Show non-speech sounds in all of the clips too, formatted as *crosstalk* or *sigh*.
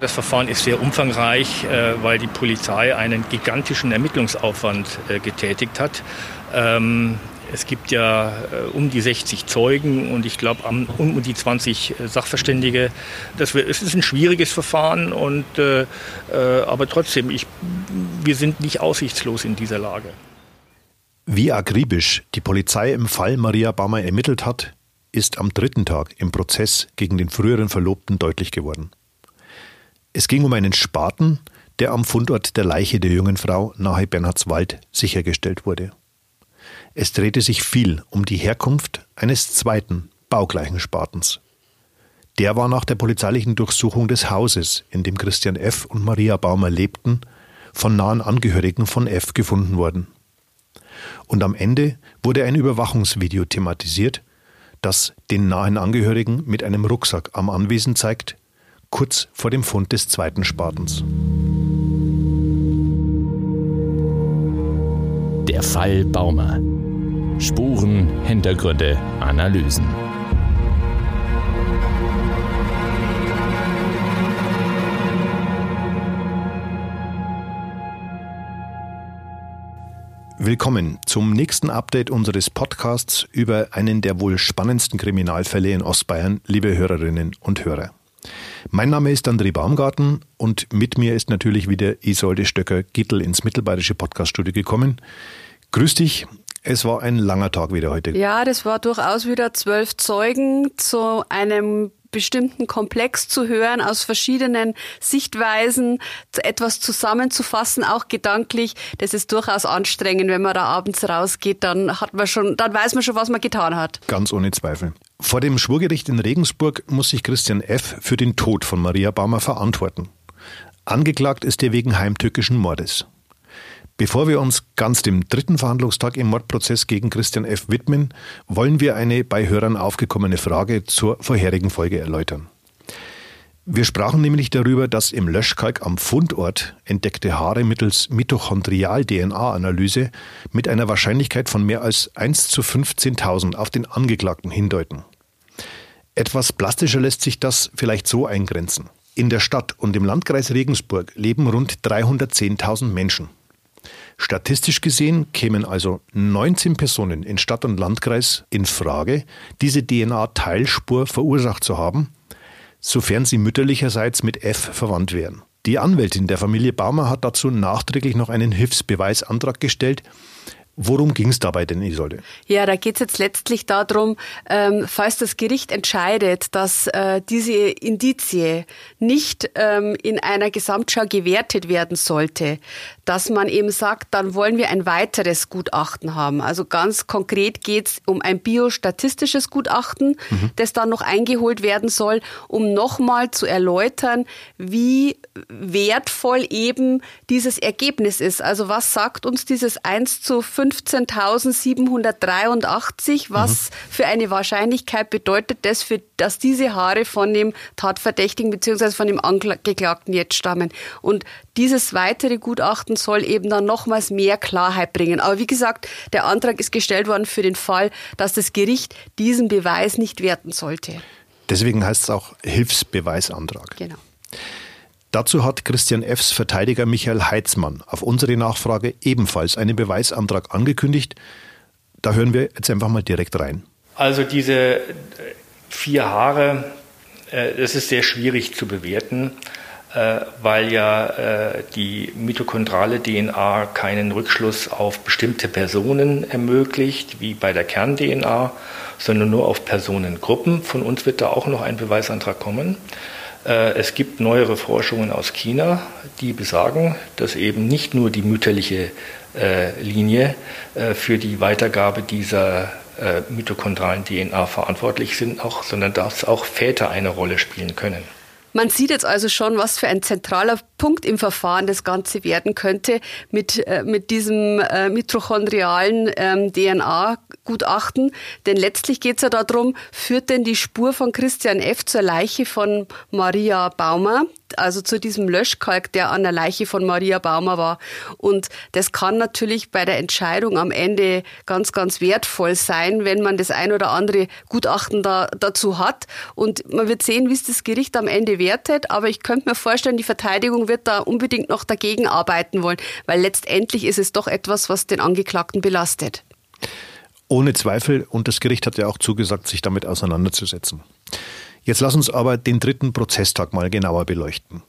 Das Verfahren ist sehr umfangreich, äh, weil die Polizei einen gigantischen Ermittlungsaufwand äh, getätigt hat. Ähm, es gibt ja äh, um die 60 Zeugen und ich glaube um die 20 Sachverständige. Das, es ist ein schwieriges Verfahren, und, aber trotzdem, ich, wir sind nicht aussichtslos in dieser Lage. Wie akribisch die Polizei im Fall Maria Baumer ermittelt hat, ist am dritten Tag im Prozess gegen den früheren Verlobten deutlich geworden. Es ging um einen Spaten, der am Fundort der Leiche der jungen Frau nahe Bernhardswald sichergestellt wurde. Es drehte sich viel um die Herkunft eines zweiten, baugleichen Spatens. Der war nach der polizeilichen Durchsuchung des Hauses, in dem Christian F. und Maria Baumer lebten, von nahen Angehörigen von F. gefunden worden. Und am Ende wurde ein Überwachungsvideo thematisiert, das den nahen Angehörigen mit einem Rucksack am Anwesen zeigt, kurz vor dem Fund des zweiten Spatens. Der Fall Baumer. Spuren, Hintergründe, Analysen. Willkommen zum nächsten Update unseres Podcasts über einen der wohl spannendsten Kriminalfälle in Ostbayern, liebe Hörerinnen und Hörer. Mein Name ist André Baumgarten und mit mir ist natürlich wieder Isolde Stöcker-Gittel ins mittelbayerische Podcaststudio gekommen. Grüß dich. Es war ein langer Tag wieder heute. Ja, das war durchaus wieder zwölf Zeugen zu einem bestimmten Komplex zu hören, aus verschiedenen Sichtweisen etwas zusammenzufassen, auch gedanklich. Das ist durchaus anstrengend, wenn man da abends rausgeht, dann hat man schon, dann weiß man schon, was man getan hat. Ganz ohne Zweifel. Vor dem Schwurgericht in Regensburg muss sich Christian F. für den Tod von Maria Baumer verantworten. Angeklagt ist er wegen heimtückischen Mordes. Bevor wir uns ganz dem dritten Verhandlungstag im Mordprozess gegen Christian F. widmen, wollen wir eine bei Hörern aufgekommene Frage zur vorherigen Folge erläutern. Wir sprachen nämlich darüber, dass im Löschkalk am Fundort entdeckte Haare mittels Mitochondrial-DNA-Analyse mit einer Wahrscheinlichkeit von mehr als 1 zu 15.000 auf den Angeklagten hindeuten. Etwas plastischer lässt sich das vielleicht so eingrenzen. In der Stadt und im Landkreis Regensburg leben rund 310.000 Menschen. Statistisch gesehen kämen also 19 Personen in Stadt und Landkreis in Frage, diese DNA-Teilspur verursacht zu haben, sofern sie mütterlicherseits mit F verwandt wären. Die Anwältin der Familie Baumer hat dazu nachträglich noch einen Hilfsbeweisantrag gestellt, Worum ging es dabei denn, Isolde? Ja, da geht es jetzt letztlich darum, ähm, falls das Gericht entscheidet, dass äh, diese Indizie nicht ähm, in einer Gesamtschau gewertet werden sollte, dass man eben sagt, dann wollen wir ein weiteres Gutachten haben. Also ganz konkret geht es um ein biostatistisches Gutachten, mhm. das dann noch eingeholt werden soll, um nochmal zu erläutern, wie wertvoll eben dieses Ergebnis ist. Also was sagt uns dieses 1 zu 5 15.783. Was mhm. für eine Wahrscheinlichkeit bedeutet das, für, dass diese Haare von dem Tatverdächtigen bzw. von dem Angeklagten jetzt stammen? Und dieses weitere Gutachten soll eben dann nochmals mehr Klarheit bringen. Aber wie gesagt, der Antrag ist gestellt worden für den Fall, dass das Gericht diesen Beweis nicht werten sollte. Deswegen heißt es auch Hilfsbeweisantrag. Genau. Dazu hat Christian F.'s Verteidiger Michael Heitzmann auf unsere Nachfrage ebenfalls einen Beweisantrag angekündigt. Da hören wir jetzt einfach mal direkt rein. Also diese vier Haare, äh, das ist sehr schwierig zu bewerten, weil ja äh, die mitochondrale DNA keinen Rückschluss auf bestimmte Personen ermöglicht, wie bei der Kern-DNA, sondern nur auf Personengruppen. Von uns wird da auch noch ein Beweisantrag kommen. Äh, es gibt neuere Forschungen aus China, die besagen, dass eben nicht nur die mütterliche äh, Linie äh, für die Weitergabe dieser mitochondralen DNA verantwortlich sind, sondern dass auch Väter eine Rolle spielen können. Man sieht jetzt also schon, was für ein zentraler Punkt im Verfahren das Ganze werden könnte mit, äh, mit diesem äh, mitochondrialen ähm, DNA-Gutachten. Denn letztlich geht es ja darum, führt denn die Spur von Christian F. zur Leiche von Maria Baumer, also zu diesem Löschkalk, der an der Leiche von Maria Baumer war. Und das kann natürlich bei der Entscheidung am Ende ganz, ganz wertvoll sein, wenn man das ein oder andere Gutachten da, dazu hat. Und man wird sehen, wie es das Gericht am Ende wertet. Aber ich könnte mir vorstellen, die Verteidigung wird da unbedingt noch dagegen arbeiten wollen, weil letztendlich ist es doch etwas, was den Angeklagten belastet. Ohne Zweifel. Und das Gericht hat ja auch zugesagt, sich damit auseinanderzusetzen. Jetzt lass uns aber den dritten Prozesstag mal genauer beleuchten.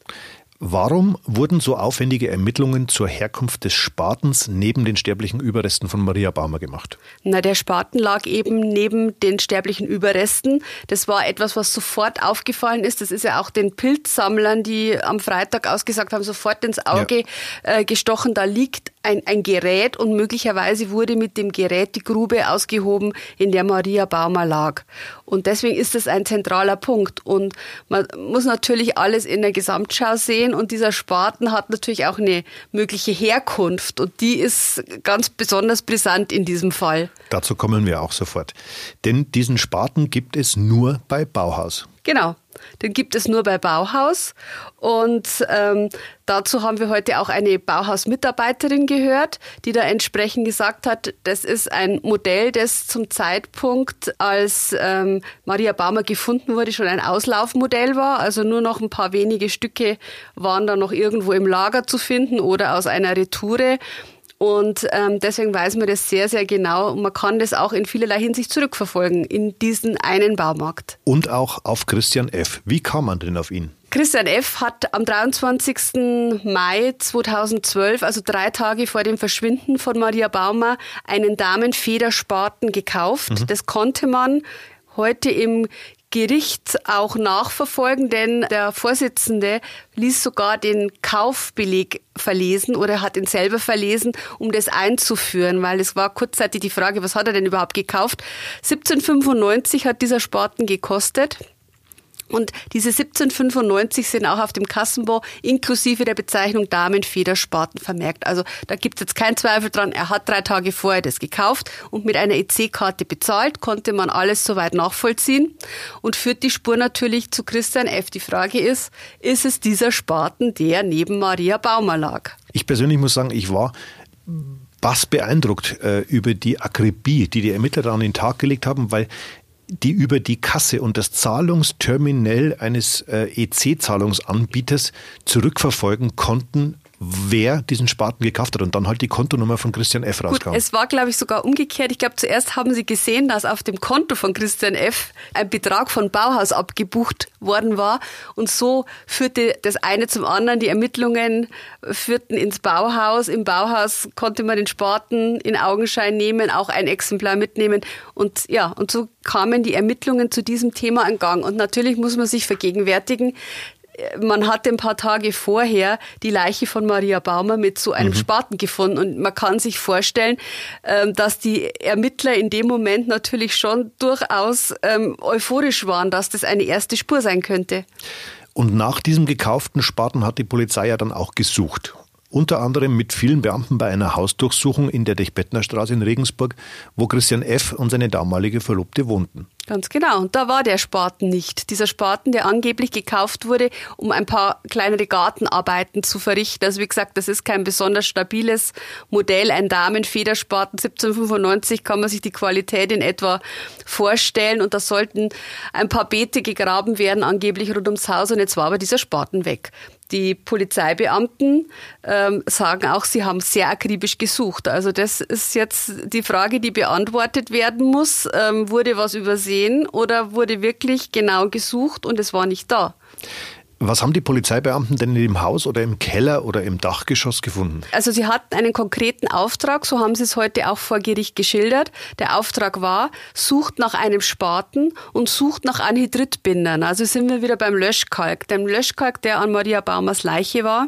Warum wurden so aufwendige Ermittlungen zur Herkunft des Spatens neben den sterblichen Überresten von Maria Baumer gemacht? Na, der Spaten lag eben neben den sterblichen Überresten. Das war etwas, was sofort aufgefallen ist. Das ist ja auch den Pilzsammlern, die am Freitag ausgesagt haben, sofort ins Auge ja. äh, gestochen. Da liegt ein, ein Gerät und möglicherweise wurde mit dem Gerät die Grube ausgehoben, in der Maria Baumer lag. Und deswegen ist das ein zentraler Punkt. Und man muss natürlich alles in der Gesamtschau sehen. Und dieser Spaten hat natürlich auch eine mögliche Herkunft. Und die ist ganz besonders brisant in diesem Fall. Dazu kommen wir auch sofort. Denn diesen Spaten gibt es nur bei Bauhaus. Genau. Den gibt es nur bei Bauhaus. Und ähm, dazu haben wir heute auch eine Bauhaus-Mitarbeiterin gehört, die da entsprechend gesagt hat, das ist ein Modell, das zum Zeitpunkt, als ähm, Maria Baumer gefunden wurde, schon ein Auslaufmodell war. Also nur noch ein paar wenige Stücke waren da noch irgendwo im Lager zu finden oder aus einer Retoure. Und ähm, deswegen weiß man das sehr, sehr genau. Und man kann das auch in vielerlei Hinsicht zurückverfolgen in diesen einen Baumarkt. Und auch auf Christian F. Wie kam man denn auf ihn? Christian F. hat am 23. Mai 2012, also drei Tage vor dem Verschwinden von Maria Baumer, einen Damenfederspaten gekauft. Mhm. Das konnte man heute im Gericht auch nachverfolgen, denn der Vorsitzende ließ sogar den Kaufbeleg verlesen oder hat ihn selber verlesen, um das einzuführen, weil es war kurzzeitig die Frage, was hat er denn überhaupt gekauft? 1795 hat dieser Spaten gekostet. Und diese 1795 sind auch auf dem Kassenbon inklusive der Bezeichnung Damenfederspaten vermerkt. Also da gibt es jetzt keinen Zweifel dran. Er hat drei Tage vorher das gekauft und mit einer EC-Karte bezahlt, konnte man alles soweit nachvollziehen und führt die Spur natürlich zu Christian F. Die Frage ist, ist es dieser Spaten, der neben Maria Baumer lag? Ich persönlich muss sagen, ich war was beeindruckt äh, über die Akribie, die die Ermittler an den Tag gelegt haben, weil die über die Kasse und das Zahlungsterminal eines äh, EC-Zahlungsanbieters zurückverfolgen konnten, wer diesen Spaten gekauft hat und dann halt die Kontonummer von Christian F. rauskam. Gut, es war, glaube ich, sogar umgekehrt. Ich glaube, zuerst haben sie gesehen, dass auf dem Konto von Christian F. ein Betrag von Bauhaus abgebucht worden war und so führte das eine zum anderen. Die Ermittlungen führten ins Bauhaus. Im Bauhaus konnte man den Spaten in Augenschein nehmen, auch ein Exemplar mitnehmen und ja, und so kamen die Ermittlungen zu diesem Thema in Gang. Und natürlich muss man sich vergegenwärtigen, man hat ein paar Tage vorher die Leiche von Maria Baumer mit so einem mhm. Spaten gefunden. Und man kann sich vorstellen, ähm, dass die Ermittler in dem Moment natürlich schon durchaus ähm, euphorisch waren, dass das eine erste Spur sein könnte. Und nach diesem gekauften Spaten hat die Polizei ja dann auch gesucht. Unter anderem mit vielen Beamten bei einer Hausdurchsuchung in der Dechbettner Straße in Regensburg, wo Christian F. und seine damalige Verlobte wohnten. Ganz genau. Und da war der Spaten nicht. Dieser Spaten, der angeblich gekauft wurde, um ein paar kleinere Gartenarbeiten zu verrichten. Also wie gesagt, das ist kein besonders stabiles Modell. Ein Damenfederspaten 1795 kann man sich die Qualität in etwa vorstellen. Und da sollten ein paar Beete gegraben werden, angeblich rund ums Haus. Und jetzt war aber dieser Spaten weg. Die Polizeibeamten ähm, sagen auch, sie haben sehr akribisch gesucht. Also das ist jetzt die Frage, die beantwortet werden muss. Ähm, wurde was übersehen oder wurde wirklich genau gesucht und es war nicht da? Was haben die Polizeibeamten denn im Haus oder im Keller oder im Dachgeschoss gefunden? Also sie hatten einen konkreten Auftrag, so haben sie es heute auch vor Gericht geschildert. Der Auftrag war, sucht nach einem Spaten und sucht nach Anhydritbindern. Also sind wir wieder beim Löschkalk. Dem Löschkalk, der an Maria Baumers Leiche war,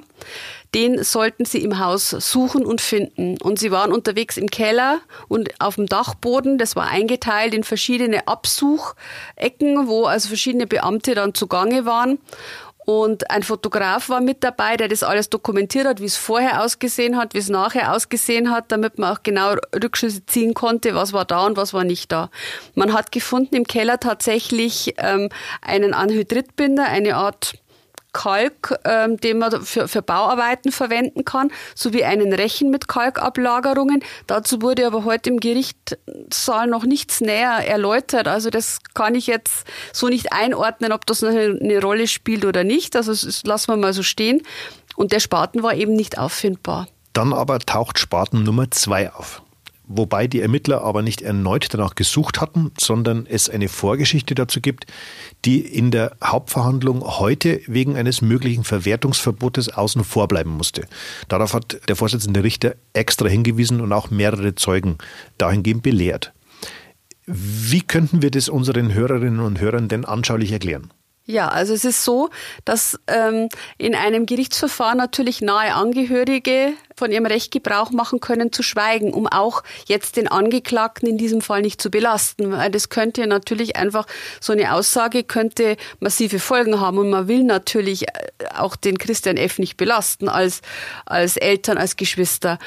den sollten sie im Haus suchen und finden. Und sie waren unterwegs im Keller und auf dem Dachboden. Das war eingeteilt in verschiedene Absuchecken, wo also verschiedene Beamte dann zugange waren. Und ein Fotograf war mit dabei, der das alles dokumentiert hat, wie es vorher ausgesehen hat, wie es nachher ausgesehen hat, damit man auch genau Rückschlüsse ziehen konnte, was war da und was war nicht da. Man hat gefunden im Keller tatsächlich ähm, einen Anhydritbinder, eine Art Kalk, ähm, den man für, für Bauarbeiten verwenden kann, sowie einen Rechen mit Kalkablagerungen. Dazu wurde aber heute im Gerichtssaal noch nichts näher erläutert. Also das kann ich jetzt so nicht einordnen, ob das eine, eine Rolle spielt oder nicht. Also das lassen wir mal so stehen. Und der Spaten war eben nicht auffindbar. Dann aber taucht Spaten Nummer zwei auf wobei die Ermittler aber nicht erneut danach gesucht hatten, sondern es eine Vorgeschichte dazu gibt, die in der Hauptverhandlung heute wegen eines möglichen Verwertungsverbotes außen vor bleiben musste. Darauf hat der Vorsitzende Richter extra hingewiesen und auch mehrere Zeugen dahingehend belehrt. Wie könnten wir das unseren Hörerinnen und Hörern denn anschaulich erklären? Ja, also es ist so, dass ähm, in einem Gerichtsverfahren natürlich nahe Angehörige von ihrem Recht Gebrauch machen können zu schweigen, um auch jetzt den Angeklagten in diesem Fall nicht zu belasten. Weil das könnte natürlich einfach, so eine Aussage könnte massive Folgen haben und man will natürlich äh, auch den Christian F. nicht belasten als, als Eltern, als Geschwister.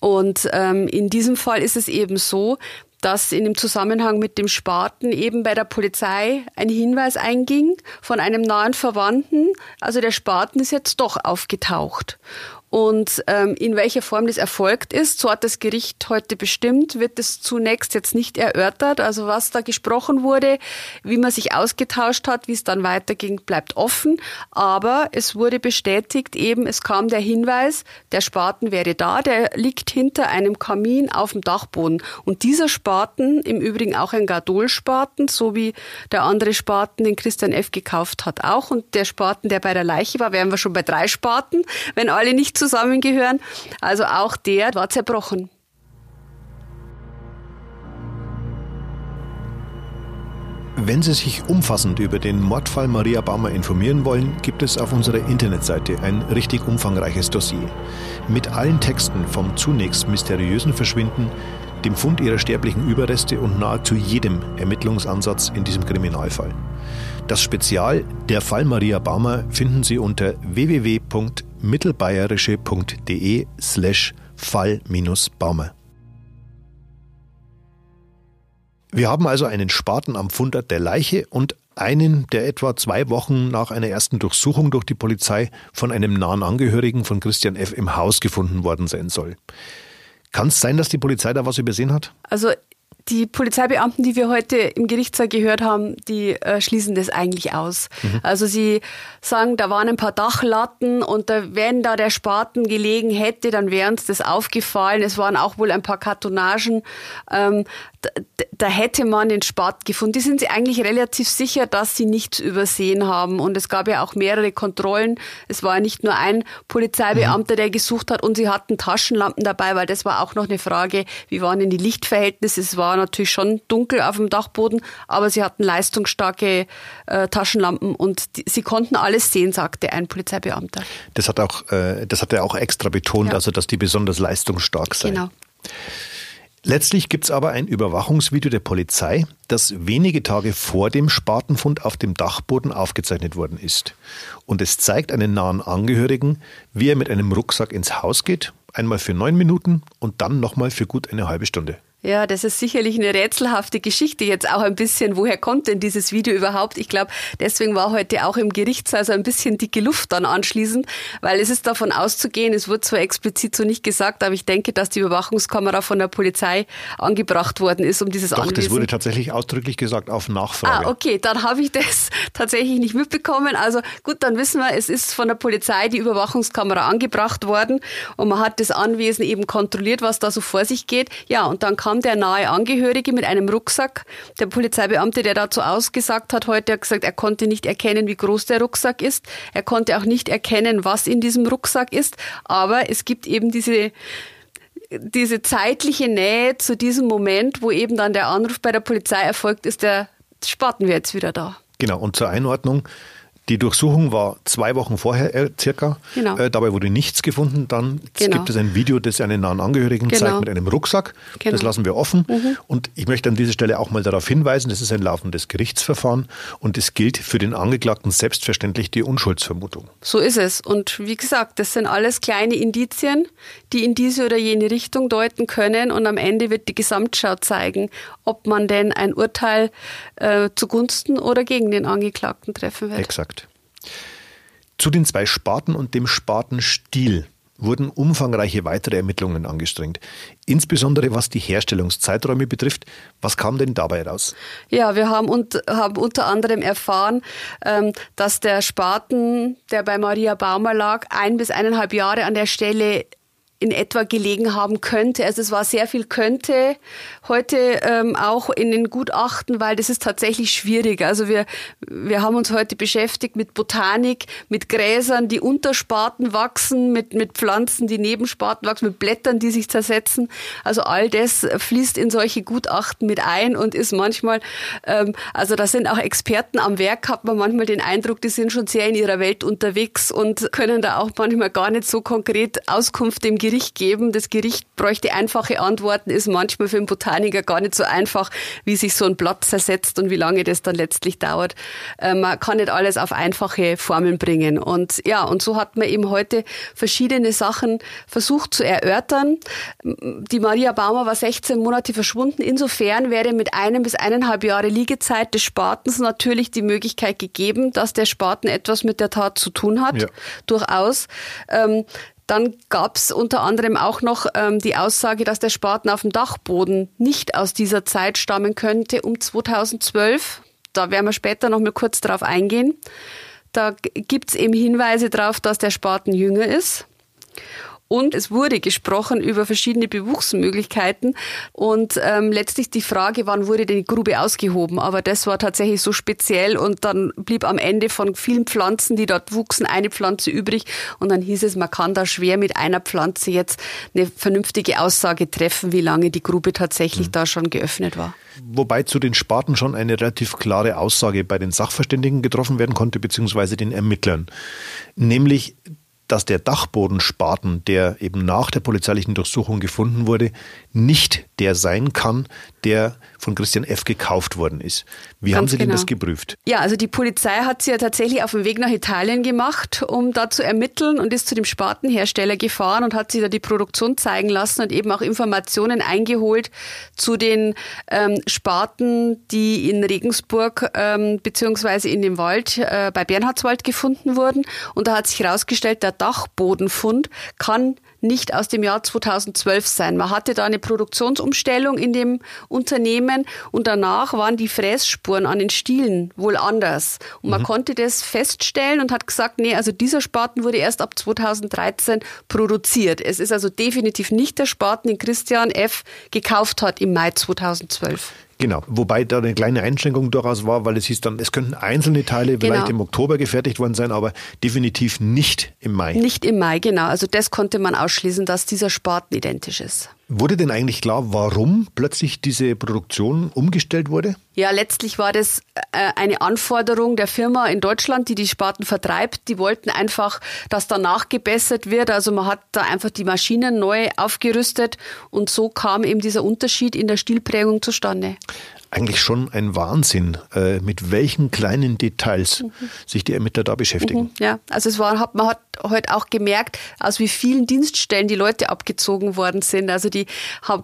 Und ähm, in diesem Fall ist es eben so, dass in dem Zusammenhang mit dem Spaten eben bei der Polizei ein Hinweis einging von einem nahen Verwandten. Also der Spaten ist jetzt doch aufgetaucht. Und ähm, in welcher Form das erfolgt ist, so hat das Gericht heute bestimmt, wird es zunächst jetzt nicht erörtert. Also was da gesprochen wurde, wie man sich ausgetauscht hat, wie es dann weiterging, bleibt offen. Aber es wurde bestätigt, eben es kam der Hinweis, der Spaten wäre da, der liegt hinter einem Kamin auf dem Dachboden. Und dieser Spaten, im Übrigen auch ein Gardol-Spaten, so wie der andere Spaten, den Christian F. gekauft hat, auch. Und der Spaten, der bei der Leiche war, wären wir schon bei drei Spaten, wenn alle nicht zusammengehören. Also auch der war zerbrochen. Wenn Sie sich umfassend über den Mordfall Maria Baumer informieren wollen, gibt es auf unserer Internetseite ein richtig umfangreiches Dossier mit allen Texten vom zunächst mysteriösen Verschwinden, dem Fund ihrer sterblichen Überreste und nahezu jedem Ermittlungsansatz in diesem Kriminalfall. Das Spezial Der Fall Maria Baumer finden Sie unter www.mittelbayerische.de slash Fall-Baumer. Wir haben also einen Spaten am Fundort der Leiche und einen, der etwa zwei Wochen nach einer ersten Durchsuchung durch die Polizei von einem nahen Angehörigen von Christian F. im Haus gefunden worden sein soll. Kann es sein, dass die Polizei da was übersehen hat? Also die Polizeibeamten, die wir heute im Gerichtssaal gehört haben, die äh, schließen das eigentlich aus. Mhm. Also sie sagen, da waren ein paar Dachlatten und da, wenn da der Spaten gelegen hätte, dann wäre uns das aufgefallen. Es waren auch wohl ein paar Kartonagen. Ähm, da, da, hätte man den Spaten gefunden. Die sind sich eigentlich relativ sicher, dass sie nichts übersehen haben. Und es gab ja auch mehrere Kontrollen. Es war ja nicht nur ein Polizeibeamter, mhm. der gesucht hat und sie hatten Taschenlampen dabei, weil das war auch noch eine Frage, wie waren denn die Lichtverhältnisse? Es war natürlich schon dunkel auf dem Dachboden, aber sie hatten leistungsstarke äh, Taschenlampen und die, sie konnten alles sehen, sagte ein Polizeibeamter. Das hat auch, äh, das hat er auch extra betont, ja. also dass die besonders leistungsstark seien. Genau. Letztlich gibt es aber ein Überwachungsvideo der Polizei, das wenige Tage vor dem Spatenfund auf dem Dachboden aufgezeichnet worden ist. Und es zeigt einen nahen Angehörigen, wie er mit einem Rucksack ins Haus geht, einmal für neun Minuten und dann nochmal für gut eine halbe Stunde. Ja, das ist sicherlich eine rätselhafte Geschichte jetzt auch ein bisschen. Woher kommt denn dieses Video überhaupt? Ich glaube, deswegen war heute auch im Gerichtssaal so ein bisschen dicke Luft dann anschließend, weil es ist davon auszugehen, es wurde zwar explizit so nicht gesagt, aber ich denke, dass die Überwachungskamera von der Polizei angebracht worden ist, um dieses Doch, Anwesen. das wurde tatsächlich ausdrücklich gesagt auf Nachfrage. Ah, okay, dann habe ich das *laughs* tatsächlich nicht mitbekommen. Also gut, dann wissen wir, es ist von der Polizei die Überwachungskamera angebracht worden und man hat das Anwesen eben kontrolliert, was da so vor sich geht. Ja, und dann kann kam der nahe Angehörige mit einem Rucksack. Der Polizeibeamte, der dazu ausgesagt hat heute, hat gesagt, er konnte nicht erkennen, wie groß der Rucksack ist. Er konnte auch nicht erkennen, was in diesem Rucksack ist. Aber es gibt eben diese diese zeitliche Nähe zu diesem Moment, wo eben dann der Anruf bei der Polizei erfolgt ist, der Spaten wir jetzt wieder da. Genau, und zur Einordnung, Die Durchsuchung war zwei Wochen vorher äh, circa. Genau. Äh, dabei wurde nichts gefunden. Dann genau. gibt es ein Video, das einen nahen Angehörigen genau. zeigt mit einem Rucksack. Genau. Das lassen wir offen. Mhm. Und ich möchte an dieser Stelle auch mal darauf hinweisen, das ist ein laufendes Gerichtsverfahren und es gilt für den Angeklagten selbstverständlich die Unschuldsvermutung. So ist es. Und wie gesagt, das sind alles kleine Indizien, die in diese oder jene Richtung deuten können. Und am Ende wird die Gesamtschau zeigen, ob man denn ein Urteil äh, zugunsten oder gegen den Angeklagten treffen wird. Exakt. Zu den zwei Spaten und dem Spatenstil wurden umfangreiche weitere Ermittlungen angestrengt. Insbesondere was die Herstellungszeiträume betrifft. Was kam denn dabei raus? Ja, wir haben, und, haben unter anderem erfahren, ähm, dass der Spaten, der bei Maria Baumer lag, ein bis eineinhalb Jahre an der Stelle in etwa gelegen haben könnte. Also es war sehr viel könnte heute ähm, auch in den Gutachten, weil das ist tatsächlich schwierig. Also wir, wir haben uns heute beschäftigt mit Botanik, mit Gräsern, die unter Sparten wachsen, mit, mit Pflanzen, die neben Sparten wachsen, mit Blättern, die sich zersetzen. Also all das fließt in solche Gutachten mit ein und ist manchmal, ähm, also da sind auch Experten am Werk, hat man manchmal den Eindruck, die sind schon sehr in ihrer Welt unterwegs und können da auch manchmal gar nicht so konkret Auskunft dem Gericht Gericht geben. Das Gericht bräuchte einfache Antworten, ist manchmal für einen Botaniker gar nicht so einfach, wie sich so ein Blatt zersetzt und wie lange das dann letztlich dauert. Äh, man kann nicht alles auf einfache Formeln bringen. Und ja, und so hat man eben heute verschiedene Sachen versucht zu erörtern. Die Maria Baumer war 16 Monate verschwunden. Insofern wäre mit einem bis eineinhalb Jahre Liegezeit des Spatens natürlich die Möglichkeit gegeben, dass der Spaten etwas mit der Tat zu tun hat. Ja. Durchaus. Ähm, dann gab es unter anderem auch noch ähm, die Aussage, dass der Spaten auf dem Dachboden nicht aus dieser Zeit stammen könnte, um 2012. Da werden wir später noch mal kurz darauf eingehen. Da gibt es eben Hinweise darauf, dass der Spaten jünger ist. Und es wurde gesprochen über verschiedene Bewuchsmöglichkeiten und ähm, letztlich die Frage, wann wurde die Grube ausgehoben. Aber das war tatsächlich so speziell und dann blieb am Ende von vielen Pflanzen, die dort wuchsen, eine Pflanze übrig und dann hieß es, man kann da schwer mit einer Pflanze jetzt eine vernünftige Aussage treffen, wie lange die Grube tatsächlich mhm. da schon geöffnet war. Wobei zu den Sparten schon eine relativ klare Aussage bei den Sachverständigen getroffen werden konnte, beziehungsweise den Ermittlern. Nämlich, dass der Dachbodenspaten, der eben nach der polizeilichen Durchsuchung gefunden wurde, nicht der sein kann, der von Christian F. gekauft worden ist. Wie Ganz haben Sie genau. denn das geprüft? Ja, also die Polizei hat sie ja tatsächlich auf dem Weg nach Italien gemacht, um da zu ermitteln und ist zu dem Spatenhersteller gefahren und hat sich da die Produktion zeigen lassen und eben auch Informationen eingeholt zu den ähm, Spaten, die in Regensburg ähm, beziehungsweise in dem Wald äh, bei Bernhardswald gefunden wurden. Und da hat sich herausgestellt, der Dachbodenfund kann nicht aus dem Jahr 2012 sein. Man hatte da eine Produktionsumstellung in dem Unternehmen und danach waren die Frässpuren an den Stielen wohl anders. Und man mhm. konnte das feststellen und hat gesagt, nee, also dieser Spaten wurde erst ab 2013 produziert. Es ist also definitiv nicht der Spaten, den Christian F. gekauft hat im Mai 2012. Genau, wobei da eine kleine Einschränkung durchaus war, weil es hieß dann, es könnten einzelne Teile genau. vielleicht im Oktober gefertigt worden sein, aber definitiv nicht im Mai. Nicht im Mai, genau. Also das konnte man ausschließen, dass dieser Spaten identisch ist. Wurde denn eigentlich klar, warum plötzlich diese Produktion umgestellt wurde? Ja, letztlich war das äh, eine Anforderung der Firma in Deutschland, die die Spaten vertreibt. Die wollten einfach, dass da nachgebessert wird. Also man hat da einfach die Maschinen neu aufgerüstet und so kam eben dieser Unterschied in der Stilprägung zustande eigentlich schon ein Wahnsinn, äh, mit welchen kleinen Details mhm. sich die Ermittler da beschäftigen. Mhm, ja, also es war, man hat heute auch gemerkt, aus wie vielen Dienststellen die Leute abgezogen worden sind. Also die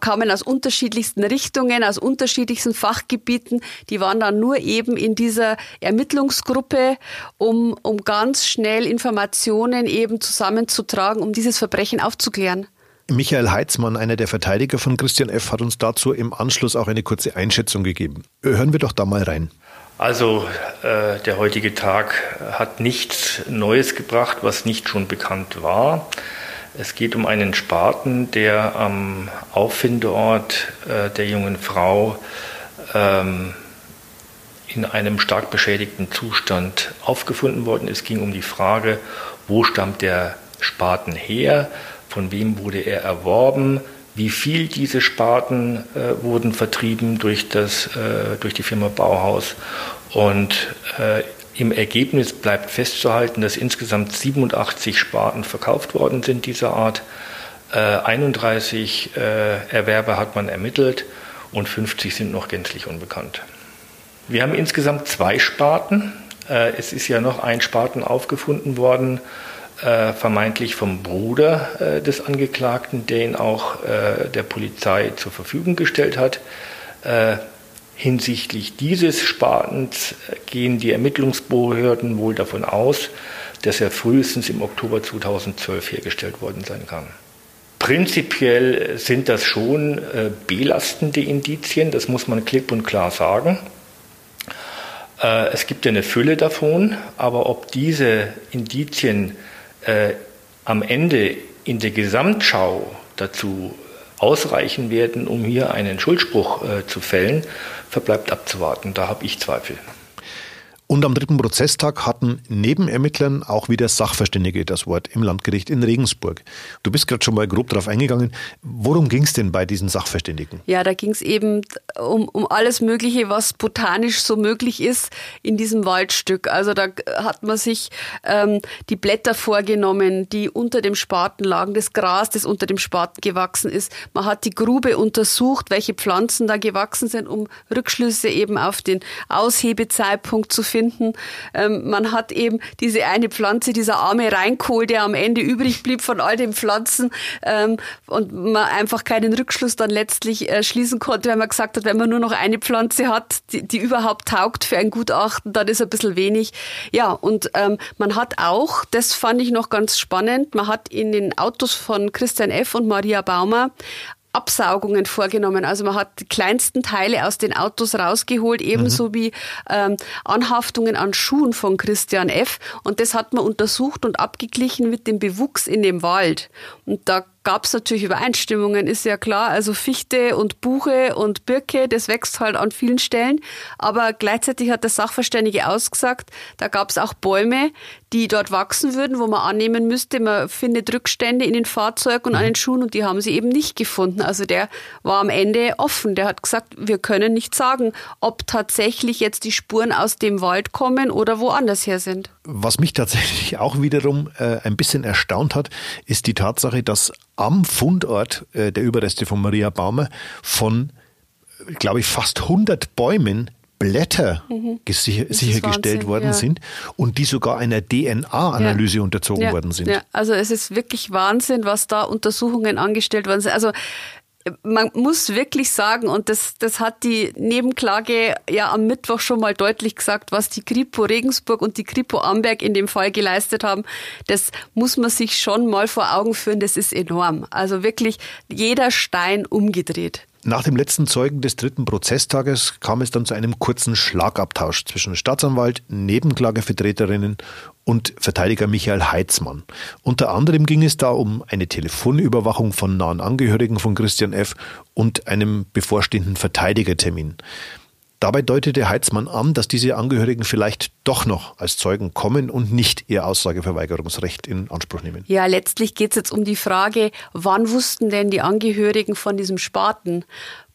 kamen aus unterschiedlichsten Richtungen, aus unterschiedlichsten Fachgebieten. Die waren dann nur eben in dieser Ermittlungsgruppe, um, um ganz schnell Informationen eben zusammenzutragen, um dieses Verbrechen aufzuklären. Michael Heitzmann, einer der Verteidiger von Christian F., hat uns dazu im Anschluss auch eine kurze Einschätzung gegeben. Hören wir doch da mal rein. Also äh, der heutige Tag hat nichts Neues gebracht, was nicht schon bekannt war. Es geht um einen Spaten, der am Auffindeort äh, der jungen Frau ähm, in einem stark beschädigten Zustand aufgefunden worden ist. Es ging um die Frage, wo stammt der Spaten her? Von wem wurde er erworben, wie viel diese Sparten äh, wurden vertrieben durch, das, äh, durch die Firma Bauhaus. Und äh, Im Ergebnis bleibt festzuhalten, dass insgesamt 87 Spaten verkauft worden sind dieser Art. 31 Erwerber hat man ermittelt und 50 sind noch gänzlich unbekannt. Wir haben insgesamt zwei Spaten. Es ist ja noch ein Spaten aufgefunden worden, äh, vermeintlich vom Bruder äh, des Angeklagten, der ihn auch äh, der Polizei zur Verfügung gestellt hat. Äh, hinsichtlich dieses Spatens gehen die Ermittlungsbehörden wohl davon aus, dass er frühestens im Oktober 2012 hergestellt worden sein kann. Prinzipiell sind das schon äh, belastende Indizien, das muss man klipp und klar sagen. Äh, es gibt ja eine Fülle davon, aber ob diese Indizien äh, am Ende in der Gesamtschau dazu ausreichen werden, um hier einen Schuldspruch äh, zu fällen, verbleibt abzuwarten. Da habe ich Zweifel. Und am dritten Prozesstag hatten neben Ermittlern auch wieder Sachverständige das Wort im Landgericht in Regensburg. Du bist gerade schon mal grob darauf eingegangen. Worum ging es denn bei diesen Sachverständigen? Ja, da ging es eben um, um alles Mögliche, was botanisch so möglich ist in diesem Waldstück. Also da hat man sich ähm, die Blätter vorgenommen, die unter dem Spaten lagen, das Gras, das unter dem Spaten gewachsen ist. Man hat die Grube untersucht, welche Pflanzen da gewachsen sind, um Rückschlüsse eben auf den Aushebezeitpunkt zu finden finden. Ähm, man hat eben diese eine Pflanze, dieser arme Reinkohl, der am Ende übrig blieb von all den Pflanzen ähm, und man einfach keinen Rückschluss dann letztlich äh, schließen konnte, weil man gesagt hat, wenn man nur noch eine Pflanze hat, die, die überhaupt taugt für ein Gutachten, dann ist ein bisschen wenig. Ja, und ähm, man hat auch, das fand ich noch ganz spannend, man hat in den Autos von Christian F. und Maria Baumer Absaugungen vorgenommen. Also man hat die kleinsten Teile aus den Autos rausgeholt, ebenso mhm. wie ähm, Anhaftungen an Schuhen von Christian F. Und das hat man untersucht und abgeglichen mit dem Bewuchs in dem Wald. Und da gab es natürlich Übereinstimmungen, ist ja klar. Also Fichte und Buche und Birke, das wächst halt an vielen Stellen. Aber gleichzeitig hat der Sachverständige ausgesagt, da gab es auch Bäume, die dort wachsen würden, wo man annehmen müsste, man findet Rückstände in den Fahrzeugen und an den Schuhen und die haben sie eben nicht gefunden. Also der war am Ende offen. Der hat gesagt, wir können nicht sagen, ob tatsächlich jetzt die Spuren aus dem Wald kommen oder woanders her sind. Was mich tatsächlich *laughs* auch wiederum äh, ein bisschen erstaunt hat, ist die Tatsache, dass am Fundort äh, der Überreste von Maria Baumer von, glaube ich, fast 100 Bäumen Blätter mhm. sichergestellt worden ja. sind und die sogar einer DNA-Analyse ja. unterzogen ja. worden sind. Ja, also es ist wirklich Wahnsinn, was da Untersuchungen angestellt worden sind. Also man muss wirklich sagen, und das, das hat die Nebenklage ja am Mittwoch schon mal deutlich gesagt, was die Kripo Regensburg und die Kripo Amberg in dem Fall geleistet haben, das muss man sich schon mal vor Augen führen, das ist enorm. Also wirklich jeder Stein umgedreht. Nach dem letzten Zeugen des dritten Prozesstages kam es dann zu einem kurzen Schlagabtausch zwischen Staatsanwalt, Nebenklagevertreterinnen und Verteidiger Michael Heitzmann. Unter anderem ging es da um eine Telefonüberwachung von nahen Angehörigen von Christian F. und einem bevorstehenden Verteidigertermin. Dabei deutete Heitzmann an, dass diese Angehörigen vielleicht doch noch als Zeugen kommen und nicht ihr Aussageverweigerungsrecht in Anspruch nehmen. Ja, letztlich geht es jetzt um die Frage, wann wussten denn die Angehörigen von diesem Spaten?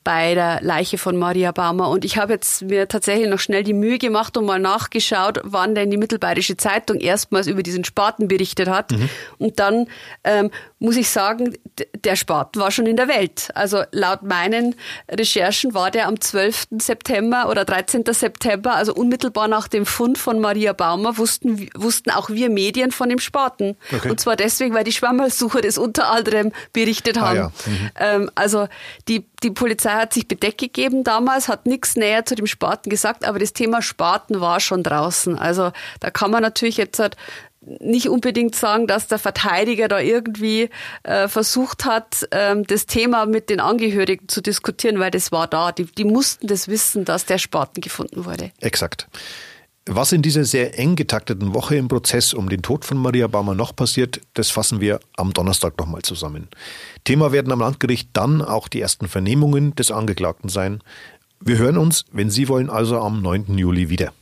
Bei der Leiche von Maria Baumer. Und ich habe jetzt mir tatsächlich noch schnell die Mühe gemacht und mal nachgeschaut, wann denn die Mittelbayerische Zeitung erstmals über diesen Spaten berichtet hat. Mhm. Und dann ähm, muss ich sagen, der Spaten war schon in der Welt. Also laut meinen Recherchen war der am 12. September oder 13. September, also unmittelbar nach dem Fund von Maria Baumer, wussten, wussten auch wir Medien von dem Spaten. Okay. Und zwar deswegen, weil die Schwammersucher das unter anderem berichtet ah haben. Ah, ja. mhm. ähm, also die, die Polizei hat sich bedeckt gegeben damals, hat nichts näher zu dem Spaten gesagt, aber das Thema Spaten war schon draußen. Also da kann man natürlich jetzt halt nicht unbedingt sagen, dass der Verteidiger da irgendwie äh, versucht hat, ähm, das Thema mit den Angehörigen zu diskutieren, weil das war da. Die, die mussten das wissen, dass der Spaten gefunden wurde. Exakt. Was in dieser sehr eng getakteten Woche im Prozess um den Tod von Maria Baumer noch passiert, das fassen wir am Donnerstag nochmal zusammen. Thema werden am Landgericht dann auch die ersten Vernehmungen des Angeklagten sein. Wir hören uns, wenn Sie wollen, also am 9. Juli wieder.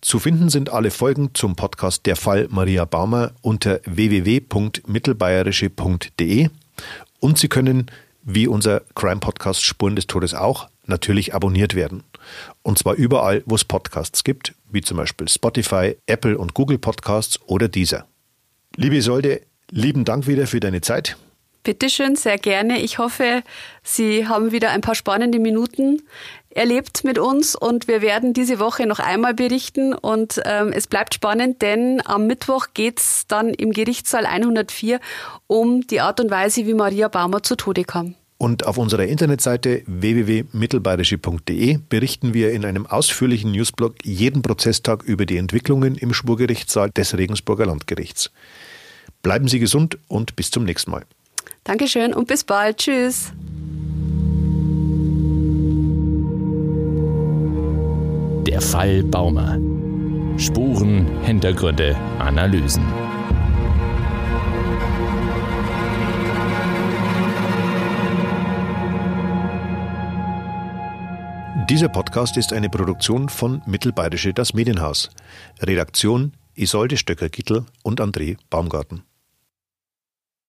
Zu finden sind alle Folgen zum Podcast Der Fall Maria Baumer unter www.mittelbayerische.de und Sie können, wie unser Crime-Podcast Spuren des Todes auch, natürlich abonniert werden. Und zwar überall, wo es Podcasts gibt, wie zum Beispiel Spotify, Apple und Google Podcasts oder dieser. Liebe Isolde, lieben Dank wieder für deine Zeit. Bitteschön, sehr gerne. Ich hoffe, Sie haben wieder ein paar spannende Minuten erlebt mit uns und wir werden diese Woche noch einmal berichten und ähm, es bleibt spannend, denn am Mittwoch geht es dann im Gerichtssaal 104 um die Art und Weise, wie Maria Baumer zu Tode kam. Und auf unserer Internetseite www.mittelbayerische.de berichten wir in einem ausführlichen Newsblog jeden Prozesstag über die Entwicklungen im Schwurgerichtssaal des Regensburger Landgerichts. Bleiben Sie gesund und bis zum nächsten Mal. Dankeschön und bis bald. Tschüss. Der Fall Baumer. Spuren, Hintergründe, Analysen. Dieser Podcast ist eine Produktion von Mittelbayerische Das Medienhaus. Redaktion Isolde Stöcker-Gittel und André Baumgarten.